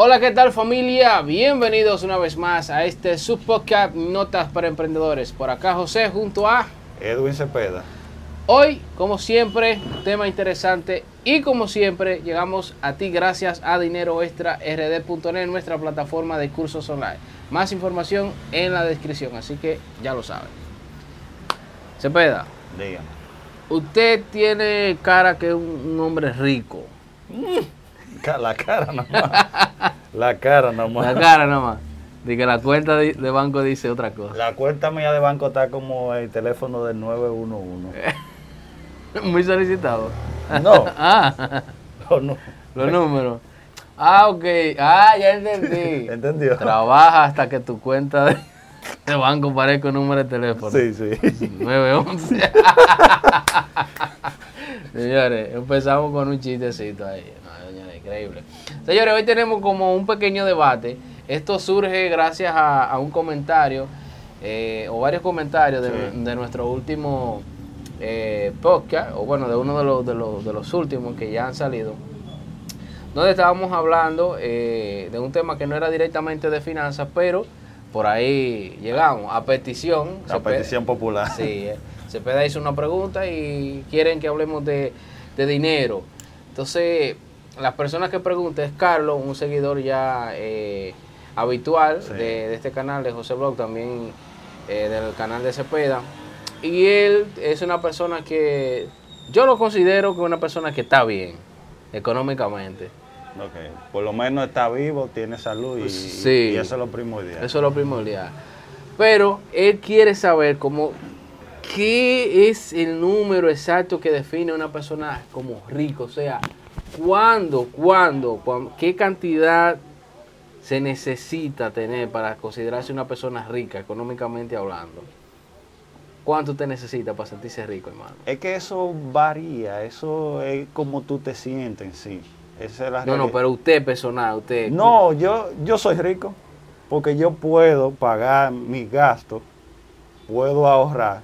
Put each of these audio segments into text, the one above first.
Hola, ¿qué tal familia? Bienvenidos una vez más a este subpodcast Notas para Emprendedores. Por acá José junto a Edwin Cepeda. Hoy, como siempre, tema interesante y como siempre llegamos a ti gracias a Dinero Extra RD.net, nuestra plataforma de cursos online. Más información en la descripción, así que ya lo saben. Cepeda, Dígame. usted tiene cara que es un, hombre rico. La cara nomás. La cara nomás. La cara nada más. De que la cuenta de, de banco dice otra cosa. La cuenta mía de banco está como el teléfono del 911. Muy solicitado. No, Ah, no. los números. Ah, ok. Ah, ya entendí. ¿Entendió? Trabaja hasta que tu cuenta de, de banco parezca un número de teléfono. Sí, sí. 911. Señores, empezamos con un chistecito ahí. Increíble. Señores, hoy tenemos como un pequeño debate. Esto surge gracias a, a un comentario eh, o varios comentarios de, Sí. de nuestro último eh, podcast, o bueno, de uno de los, de, los, de los últimos que ya han salido, donde estábamos hablando eh, de un tema que no era directamente de finanzas, pero por ahí llegamos a petición. Pe- petición popular. Sí, Cepeda hizo una pregunta y quieren que hablemos de, de dinero. Entonces, las personas que preguntan es Carlos, un seguidor ya eh, habitual Sí. de, de este canal, de José Blog, también eh, del canal de Cepeda. Y él es una persona que yo lo considero que una persona que está bien económicamente. Ok. Por lo menos está vivo, tiene salud y, Sí. y eso es lo primordial. Eso es lo primordial. Pero él quiere saber cómo qué es el número exacto que define a una persona como rico, o sea, cuándo, cuándo, cuán- qué cantidad se necesita tener para considerarse una persona rica económicamente hablando. ¿Cuánto te necesita para sentirse rico, hermano? Es que eso varía, eso es como tú te sientes en sí. Esa es la No, no, pero usted personal, usted. No, yo, yo soy rico porque yo puedo pagar mis gastos, puedo ahorrar.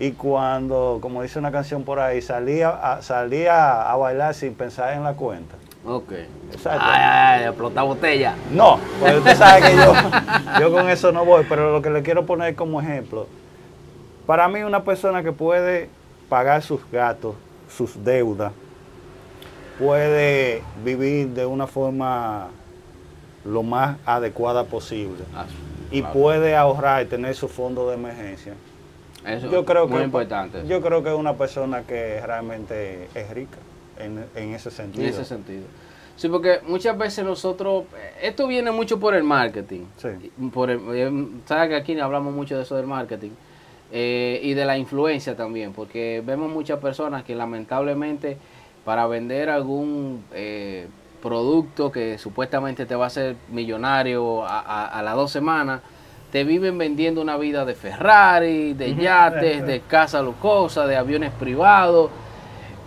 Y cuando, como dice una canción por ahí, salía a, salía a bailar sin pensar en la cuenta. Ok. Exacto. Ay, ay, ay, explota botella. No, pues usted sabe que yo, yo con eso no voy, pero lo que le quiero poner como ejemplo, para mí una persona que puede pagar sus gastos, sus deudas, puede vivir de una forma lo más adecuada posible Ah, y claro. puede ahorrar y tener su fondo de emergencia. Eso Yo creo muy que importante. yo creo que es una persona que realmente es rica en, en ese sentido. En ese sentido. Sí, porque muchas veces nosotros, eh, esto viene mucho por el marketing. Sí. Por el, eh, sabes que aquí hablamos mucho de eso del marketing eh, y de la influencia también, porque vemos muchas personas que lamentablemente para vender algún eh, producto que supuestamente te va a hacer millonario a, a- a las dos semanas, te viven vendiendo una vida de Ferrari, de yates, de casa lujosa, de aviones privados.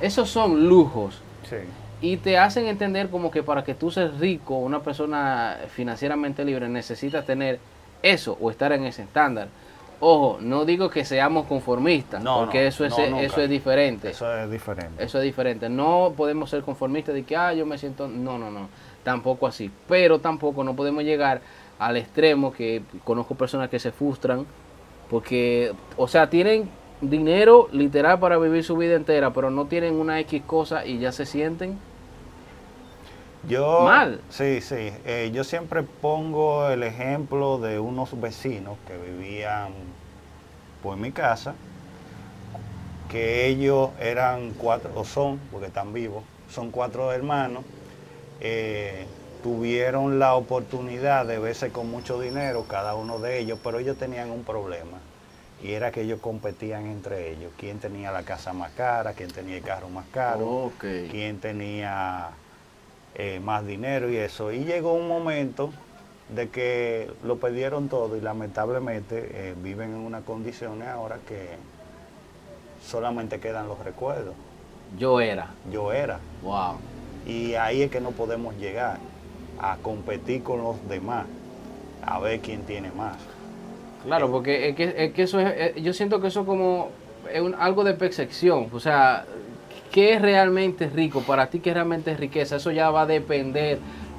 Esos son lujos Sí. y te hacen entender como que para que tú seas rico, una persona financieramente libre, necesitas tener eso o estar en ese estándar. Ojo, no digo que seamos conformistas, No, porque no, eso es, no, nunca. eso es diferente. Eso. Eso es diferente. es diferente. No podemos ser conformistas de que, ah, yo me siento... No, no, no. Tampoco así. Pero tampoco no podemos llegar al extremo que conozco personas que se frustran porque, o sea, tienen dinero literal para vivir su vida entera, pero no tienen una X cosa y ya se sienten Yo, Mal. Sí, sí. Eh, yo siempre pongo el ejemplo de unos vecinos que vivían por mi casa, que ellos eran cuatro, o son, porque están vivos, son cuatro hermanos, eh, tuvieron la oportunidad de verse con mucho dinero, cada uno de ellos, pero ellos tenían un problema. Y era que ellos competían entre ellos. ¿Quién tenía la casa más cara? ¿Quién tenía el carro más caro? Ok. quién tenía eh, más dinero y eso. Y llegó un momento de que lo perdieron todo y lamentablemente eh, viven en unas condiciones ahora que solamente quedan los recuerdos. Yo era. Yo era. Wow. Y ahí es que no podemos llegar a competir con los demás, a ver quién tiene más. Claro, porque es que, es que eso es, eh, yo siento que eso como es un- algo de percepción, o sea, ¿qué es realmente rico? Para ti, ¿qué realmente es riqueza? Eso ya va a depender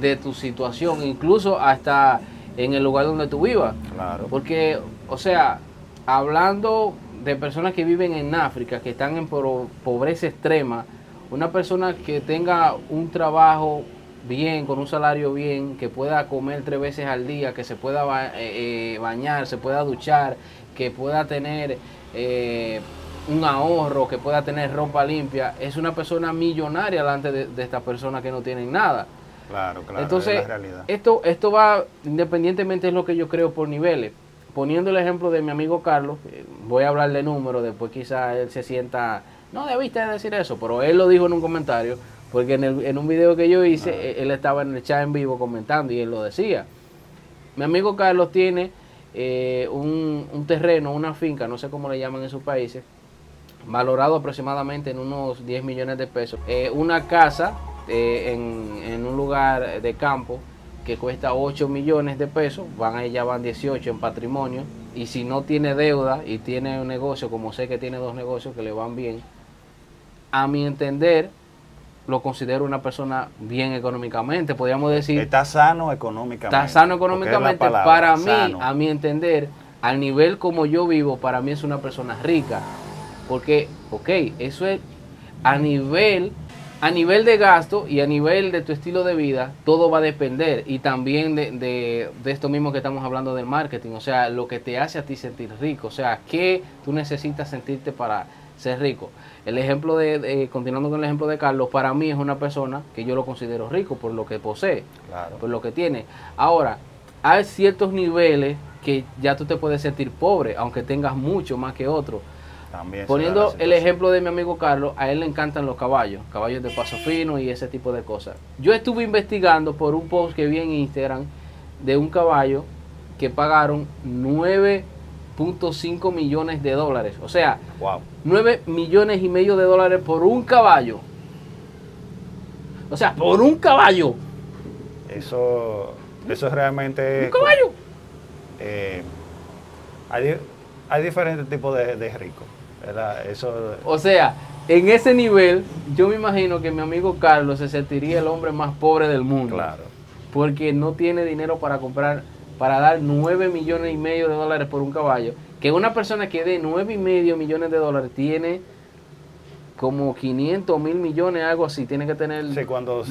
de tu situación, incluso hasta en el lugar donde tú vivas. Claro. Porque, o sea, hablando de personas que viven en África, que están en po- pobreza extrema, una persona que tenga un trabajo bien, con un salario bien, que pueda comer tres veces al día, que se pueda ba- eh, eh, bañar, se pueda duchar, que pueda tener eh, un ahorro, que pueda tener ropa limpia, es una persona millonaria delante de, de estas personas que no tienen nada. Claro, claro, Entonces, es la realidad. esto, esto va, independientemente es lo que yo creo por niveles. Poniendo el ejemplo de mi amigo Carlos, eh, voy a hablar de números, después quizá él se sienta, no debiste decir eso, pero él lo dijo en un comentario, porque en, el- en un video que yo hice, Ah. él estaba en el chat en vivo comentando y él lo decía. Mi amigo Carlos tiene eh, un, un terreno, una finca, no sé cómo le llaman en sus países, valorado aproximadamente en unos 10 millones de pesos. Eh, una casa eh, en, en un lugar de campo que cuesta 8 millones de pesos, van ya van 18 en patrimonio, y si no tiene deuda y tiene un negocio, como sé que tiene dos negocios que le van bien, a mi entender, lo considero una persona bien económicamente, podríamos decir, Está sano económicamente. está sano es económicamente. palabra, Para mí, a mi entender, al nivel como yo vivo, para mí es una persona rica. Porque, ok, eso es a nivel, a nivel de gasto y a nivel de tu estilo de vida, todo va a depender. Y también de, de, de esto mismo que estamos hablando del marketing. O sea, lo que te hace a ti sentir rico. O sea, ¿qué tú necesitas sentirte para ser rico? El ejemplo de, de- continuando con el ejemplo de Carlos, para mí es una persona que yo lo considero rico por lo que posee Claro. por lo que tiene. Ahora, hay ciertos niveles que ya tú te puedes sentir pobre, aunque tengas mucho más que otro. También Poniendo el ejemplo de mi amigo Carlos, a él le encantan los caballos, caballos de paso fino y ese tipo de cosas. Yo estuve investigando por un post que vi en Instagram de un caballo que pagaron 9.5 millones de dólares. O sea, Wow. 9 millones y medio de dólares por un caballo. O sea, por un caballo. Eso, eso realmente... Un caballo. eh, hay, hay diferentes tipos de, de ricos. Eso, O sea, en ese nivel, yo me imagino que mi amigo Carlos se sentiría el hombre más pobre del mundo. claro. Porque no tiene dinero para comprar, para dar 9 millones y medio de dólares por un caballo. Que una persona que dé 9 y medio millones de dólares tiene como 500 mil millones, algo así. Tiene que tener Sí,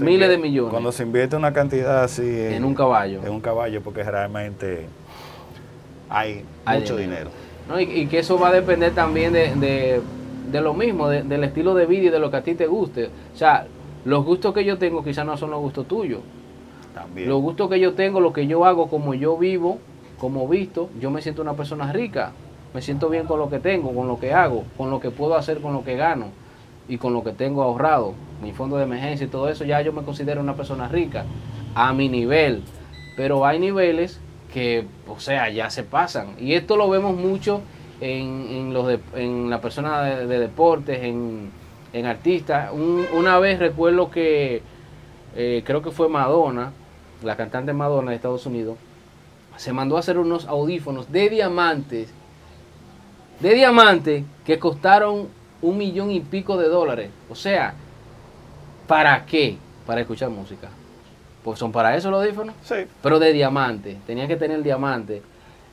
miles de millones Cuando se invierte una cantidad así en un caballo. en un caballo, porque realmente hay, Hay mucho dinero. dinero. ¿no? Y, y que eso va a depender también de, de- de lo mismo, de- del estilo de vida y de lo que a ti te guste. O sea, los gustos que yo tengo quizás no son los gustos tuyos. También. Los gustos que yo tengo, lo que yo hago, como yo vivo, como visto, yo me siento una persona rica. Me siento bien con lo que tengo, con lo que hago, con lo que puedo hacer, con lo que gano y con lo que tengo ahorrado, mi fondo de emergencia y todo eso, ya yo me considero una persona rica a mi nivel. Pero hay niveles que, o sea, ya se pasan. Y esto lo vemos mucho en, en los de- en la persona de, de deportes, en, en artistas. Un- una vez recuerdo que eh, creo que fue Madonna, la cantante Madonna de Estados Unidos, se mandó a hacer unos audífonos de diamantes, de diamante, que costaron un millón y pico de dólares. O sea, ¿para qué? Para escuchar música. Pues son para eso los audífonos, Sí, pero de diamante, tenía que tener diamante.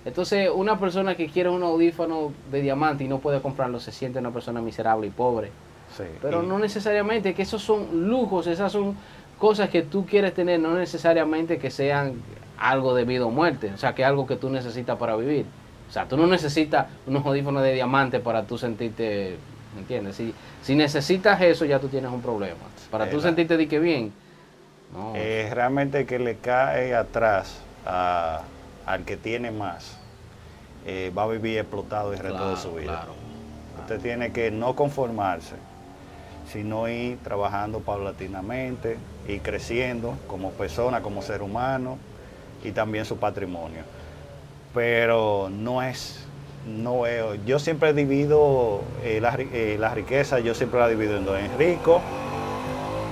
Entonces, una persona que quiere un audífono de diamante y no puede comprarlo, se siente una persona miserable y pobre. sí. Pero no necesariamente, que esos son lujos, esas son cosas que tú quieres tener, no necesariamente que sean algo de vida o muerte, o sea, que algo que tú necesitas para vivir. O sea, tú no necesitas unos audífonos de diamante para tú sentirte, ¿me entiendes? Si, si necesitas eso, ya tú tienes un problema. Para tú Eh, la- sentirte de que bien, no. Eh, realmente que le cae atrás a- al que tiene más, eh, va a vivir explotado el resto Claro, de su vida. claro. Usted tiene que no conformarse, sino ir trabajando paulatinamente y creciendo como persona, como ser humano y también su patrimonio. Pero no es, no veo, yo siempre divido eh, la, eh, la riqueza, yo siempre la divido en dos, en rico,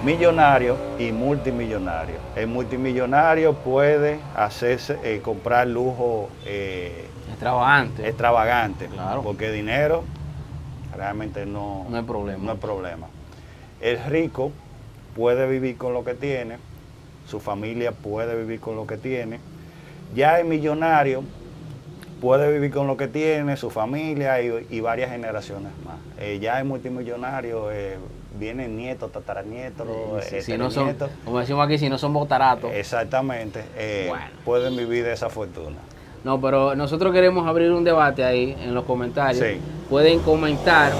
millonario y multimillonario. El multimillonario puede hacerse, eh, comprar lujo eh, Extravagante, extravagante, Claro. porque dinero realmente no, no problema. no hay problema. El rico puede vivir con lo que tiene su familia puede vivir con lo que tiene. Ya el millonario puede vivir con lo que tiene, su familia y, varias generaciones más. Eh, ya es multimillonario, eh, vienen nietos, tataranietos, si no son, como decimos aquí, si no son botaratos. Exactamente, eh, pueden vivir de esa fortuna. No, pero nosotros queremos abrir un debate ahí en los comentarios. Pueden comentar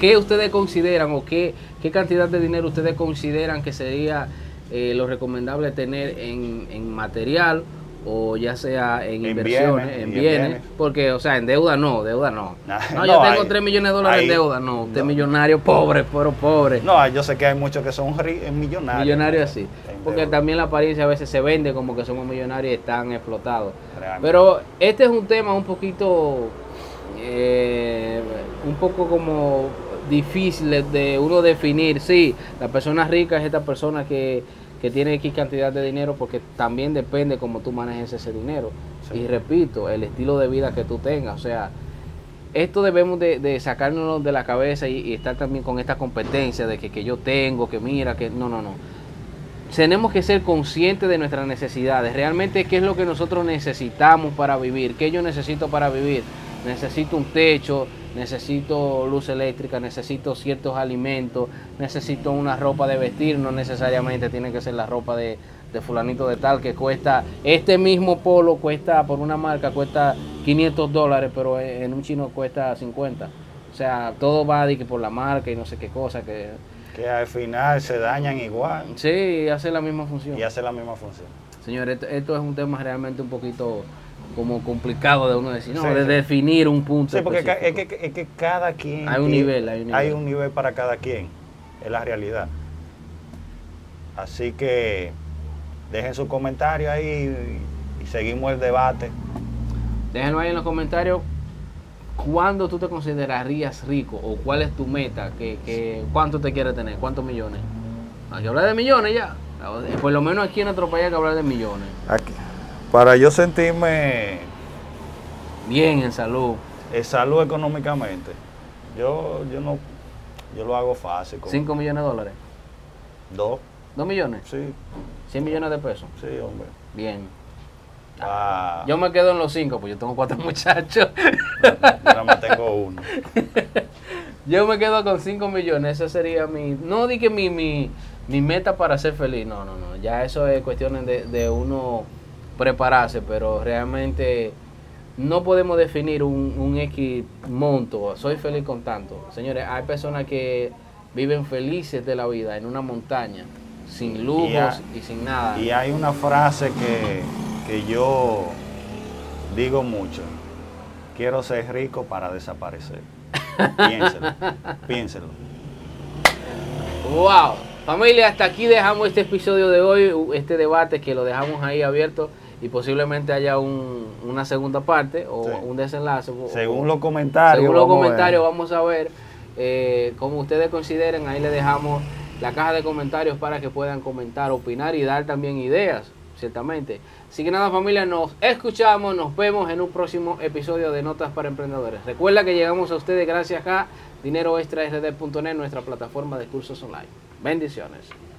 qué ustedes consideran o qué, qué cantidad de dinero ustedes consideran que sería lo recomendable tener en, en material o ya sea en, inversiones, en bienes, porque, o sea, en deuda no, deuda no. No, yo tengo 3 millones de dólares en deuda, no, usted es millonario pobre, pero pobre. No, yo sé que hay muchos que son millonarios. Millonarios así, porque también la apariencia a veces se vende como que somos millonarios y están explotados. Pero este es un tema un poquito, eh, un poco como difícil de uno definir, sí, la persona rica es esta persona que que tiene X cantidad de dinero porque también depende cómo tú manejes ese dinero. Y repito, el estilo de vida que tú tengas. O sea, esto debemos de, de sacárnoslo de la cabeza y, estar también con esta competencia de que, que yo tengo, que mira, que no, no, no. Tenemos que ser conscientes de nuestras necesidades. Realmente, ¿qué es lo que nosotros necesitamos para vivir? ¿Qué yo necesito para vivir? Necesito un techo, necesito luz eléctrica, necesito ciertos alimentos, necesito una ropa de vestir, no necesariamente tiene que ser la ropa de, fulanito de tal que cuesta, este mismo polo cuesta por una marca, cuesta 500 dólares, pero en un chino cuesta 50. O sea, todo va de que por la marca y no sé qué cosa que... Que al final se dañan igual. Sí, hace la misma función. Y hace la misma función. Señores, esto es un tema realmente un poquito como complicado de uno decir, no, de definir un punto. Sí, porque es que, es que, cada quien. Hay un, nivel, hay un nivel. Hay un nivel para cada quien. Es la realidad. Así que dejen sus comentarios ahí y, seguimos el debate. Déjenlo ahí en los comentarios. ¿Cuándo tú te considerarías rico o cuál es tu meta? que cuánto te quieres tener? ¿Cuántos millones? Hay que hablar de millones ya. Por lo menos aquí en nuestro país hay que hablar de millones. Aquí. Para yo sentirme bien en salud. En salud económicamente. Yo, yo no, yo lo hago fácil. ¿Cinco millones de dólares? Dos. ¿Dos millones? Sí. ¿Cien millones de pesos? Sí, hombre. Bien. Ah. Yo me quedo en los cinco, pues yo tengo cuatro muchachos. Yo nada más tengo uno. yo me quedo con cinco millones, ese sería mi... No di que mi, mi, mi meta para ser feliz, no, no, no. Ya eso es cuestión de, de uno prepararse, pero realmente no podemos definir un, un X monto, soy feliz con tanto. Señores, hay personas que viven felices de la vida en una montaña, sin lujos y, sin nada. Y hay una frase que, que yo digo mucho, quiero ser rico para desaparecer. piénselo, piénselo. Wow, familia, hasta aquí dejamos este episodio de hoy, este debate que lo dejamos ahí abierto y posiblemente haya un, una segunda parte o un desenlace. Según los comentarios. Según los comentarios vamos a ver eh, como ustedes consideren, ahí le dejamos la caja de comentarios para que puedan comentar, opinar y dar también ideas, ciertamente. Así que nada familia, nos escuchamos, nos vemos en un próximo episodio de Notas para Emprendedores. Recuerda que llegamos a ustedes gracias a dineroextrard.net, nuestra plataforma de cursos online. Bendiciones.